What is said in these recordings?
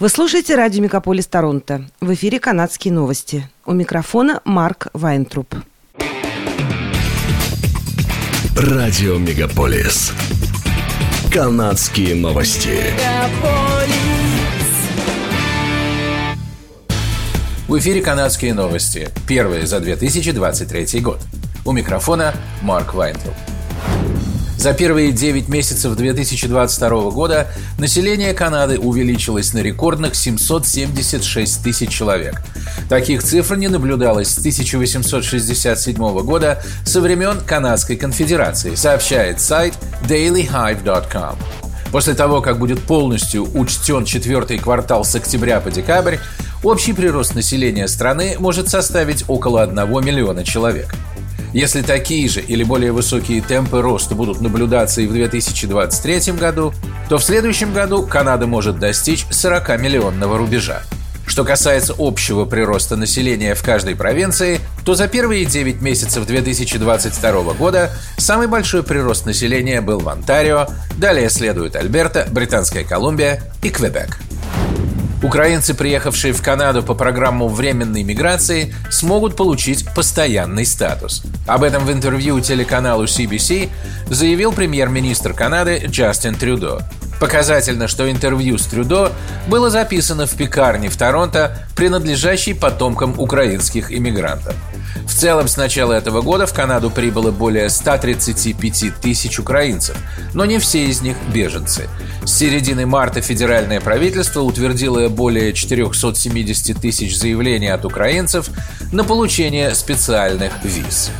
Вы слушаете радио «Мегаполис Торонто». В эфире канадские новости. У микрофона Марк Вайнтруп. Радио «Мегаполис». Канадские новости. В эфире «Канадские новости». Первые за 2023 год. У микрофона Марк Вайнтруп. За первые 9 месяцев 2022 года население Канады увеличилось на рекордных 776 тысяч человек. Таких цифр не наблюдалось с 1867 года со времен Канадской конфедерации, сообщает сайт dailyhive.com. После того, как будет полностью учтен четвертый квартал с октября по декабрь, общий прирост населения страны может составить около 1 миллиона человек. Если такие же или более высокие темпы роста будут наблюдаться и в 2023 году, то в следующем году Канада может достичь 40-миллионного рубежа. Что касается общего прироста населения в каждой провинции, то за первые 9 месяцев 2022 года самый большой прирост населения был в Онтарио, далее следуют Альберта, Британская Колумбия и Квебек. Украинцы, приехавшие в Канаду по программу временной миграции, смогут получить постоянный статус. Об этом в интервью телеканалу CBC заявил премьер-министр Канады Джастин Трюдо. Показательно, что интервью с Трюдо было записано в пекарне в Торонто, принадлежащей потомкам украинских иммигрантов. В целом, с начала этого года в Канаду прибыло более 135 тысяч украинцев, но не все из них беженцы. С середины марта федеральное правительство утвердило более 470 тысяч заявлений от украинцев на получение специальных виз.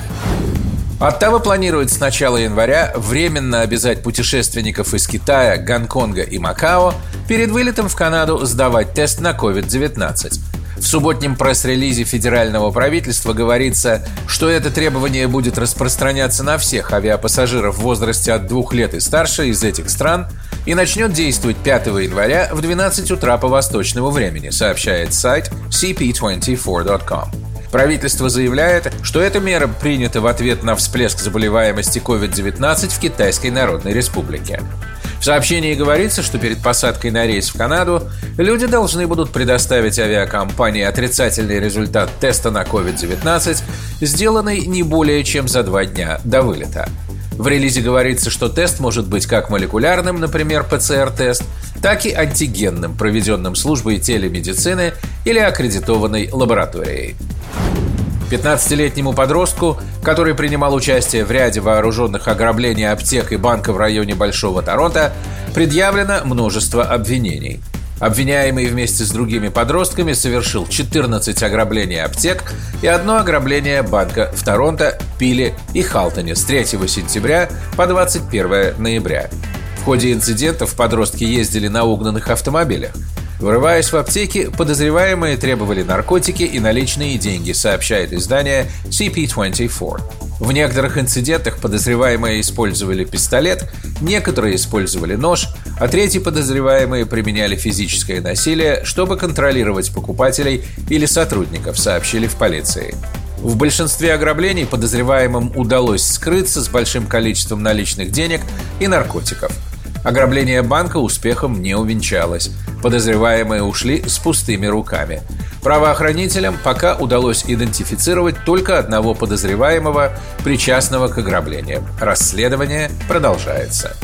Оттава планирует с начала января временно обязать путешественников из Китая, Гонконга и Макао перед вылетом в Канаду сдавать тест на COVID-19. В субботнем пресс-релизе федерального правительства говорится, что это требование будет распространяться на всех авиапассажиров в возрасте от двух лет и старше из этих стран и начнет действовать 5 января в 12 утра по восточному времени, сообщает сайт cp24.com. Правительство заявляет, что эта мера принята в ответ на всплеск заболеваемости COVID-19 в Китайской Народной Республике. В сообщении говорится, что перед посадкой на рейс в Канаду люди должны будут предоставить авиакомпании отрицательный результат теста на COVID-19, сделанный не более чем за два дня до вылета. В релизе говорится, что тест может быть как молекулярным, например, ПЦР-тест, так и антигенным, проведенным службой телемедицины или аккредитованной лабораторией. 15-летнему подростку, который принимал участие в ряде вооруженных ограблений аптек и банка в районе Большого Торонто, предъявлено множество обвинений. Обвиняемый вместе с другими подростками совершил 14 ограблений аптек и одно ограбление банка в Торонто, Пиле и Халтоне с 3 сентября по 21 ноября. В ходе инцидентов подростки ездили на угнанных автомобилях. Вырываясь в аптеки, подозреваемые требовали наркотики и наличные деньги, сообщает издание CP24. В некоторых инцидентах подозреваемые использовали пистолет, некоторые использовали нож, а третьи подозреваемые применяли физическое насилие, чтобы контролировать покупателей или сотрудников, сообщили в полиции. В большинстве ограблений подозреваемым удалось скрыться с большим количеством наличных денег и наркотиков – Ограбление банка успехом не увенчалось. Подозреваемые ушли с пустыми руками. Правоохранителям пока удалось идентифицировать только одного подозреваемого, причастного к ограблениям. Расследование продолжается.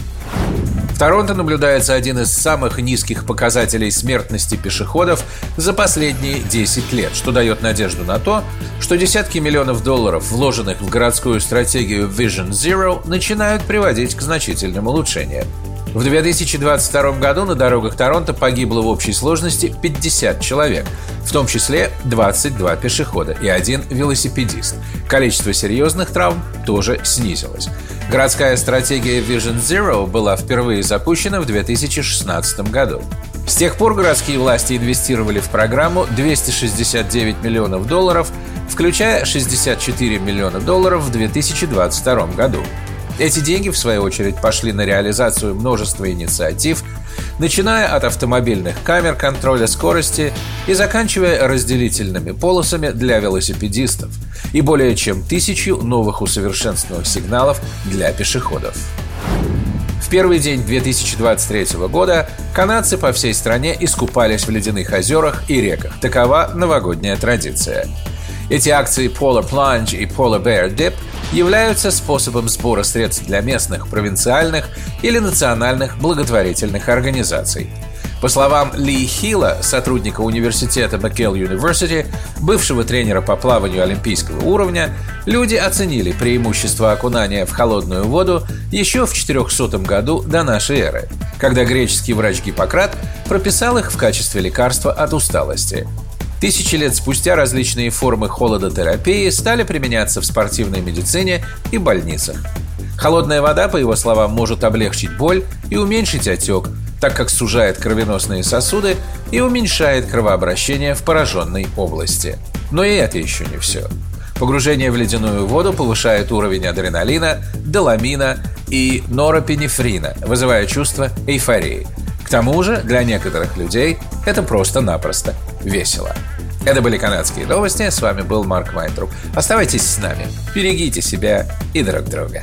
В Торонто наблюдается один из самых низких показателей смертности пешеходов за последние 10 лет, что дает надежду на то, что десятки миллионов долларов, вложенных в городскую стратегию Vision Zero, начинают приводить к значительным улучшениям. В 2022 году на дорогах Торонто погибло в общей сложности 50 человек, в том числе 22 пешехода и один велосипедист. Количество серьезных травм тоже снизилось. Городская стратегия Vision Zero была впервые запущена в 2016 году. С тех пор городские власти инвестировали в программу 269 миллионов долларов, включая 64 миллиона долларов в 2022 году. Эти деньги, в свою очередь, пошли на реализацию множества инициатив, начиная от автомобильных камер контроля скорости и заканчивая разделительными полосами для велосипедистов и более чем тысячу новых усовершенствованных сигналов для пешеходов. В первый день 2023 года канадцы по всей стране искупались в ледяных озерах и реках. Такова новогодняя традиция. Эти акции Polar Plunge и Polar Bear Dip являются способом сбора средств для местных, провинциальных или национальных благотворительных организаций. По словам Ли Хилла, сотрудника университета McGill University, бывшего тренера по плаванию олимпийского уровня, люди оценили преимущество окунания в холодную воду еще в 400 году до нашей эры, когда греческий врач Гиппократ прописал их в качестве лекарства от усталости. Тысячи лет спустя различные формы холодотерапии стали применяться в спортивной медицине и больницах. Холодная вода, по его словам, может облегчить боль и уменьшить отек, так как сужает кровеносные сосуды и уменьшает кровообращение в пораженной области. Но и это еще не все. Погружение в ледяную воду повышает уровень адреналина, доламина и норопинефрина, вызывая чувство эйфории. К тому же, для некоторых людей это просто-напросто весело. Это были канадские новости. С вами был Марк Вайнтруп. Оставайтесь с нами. Берегите себя и друг друга.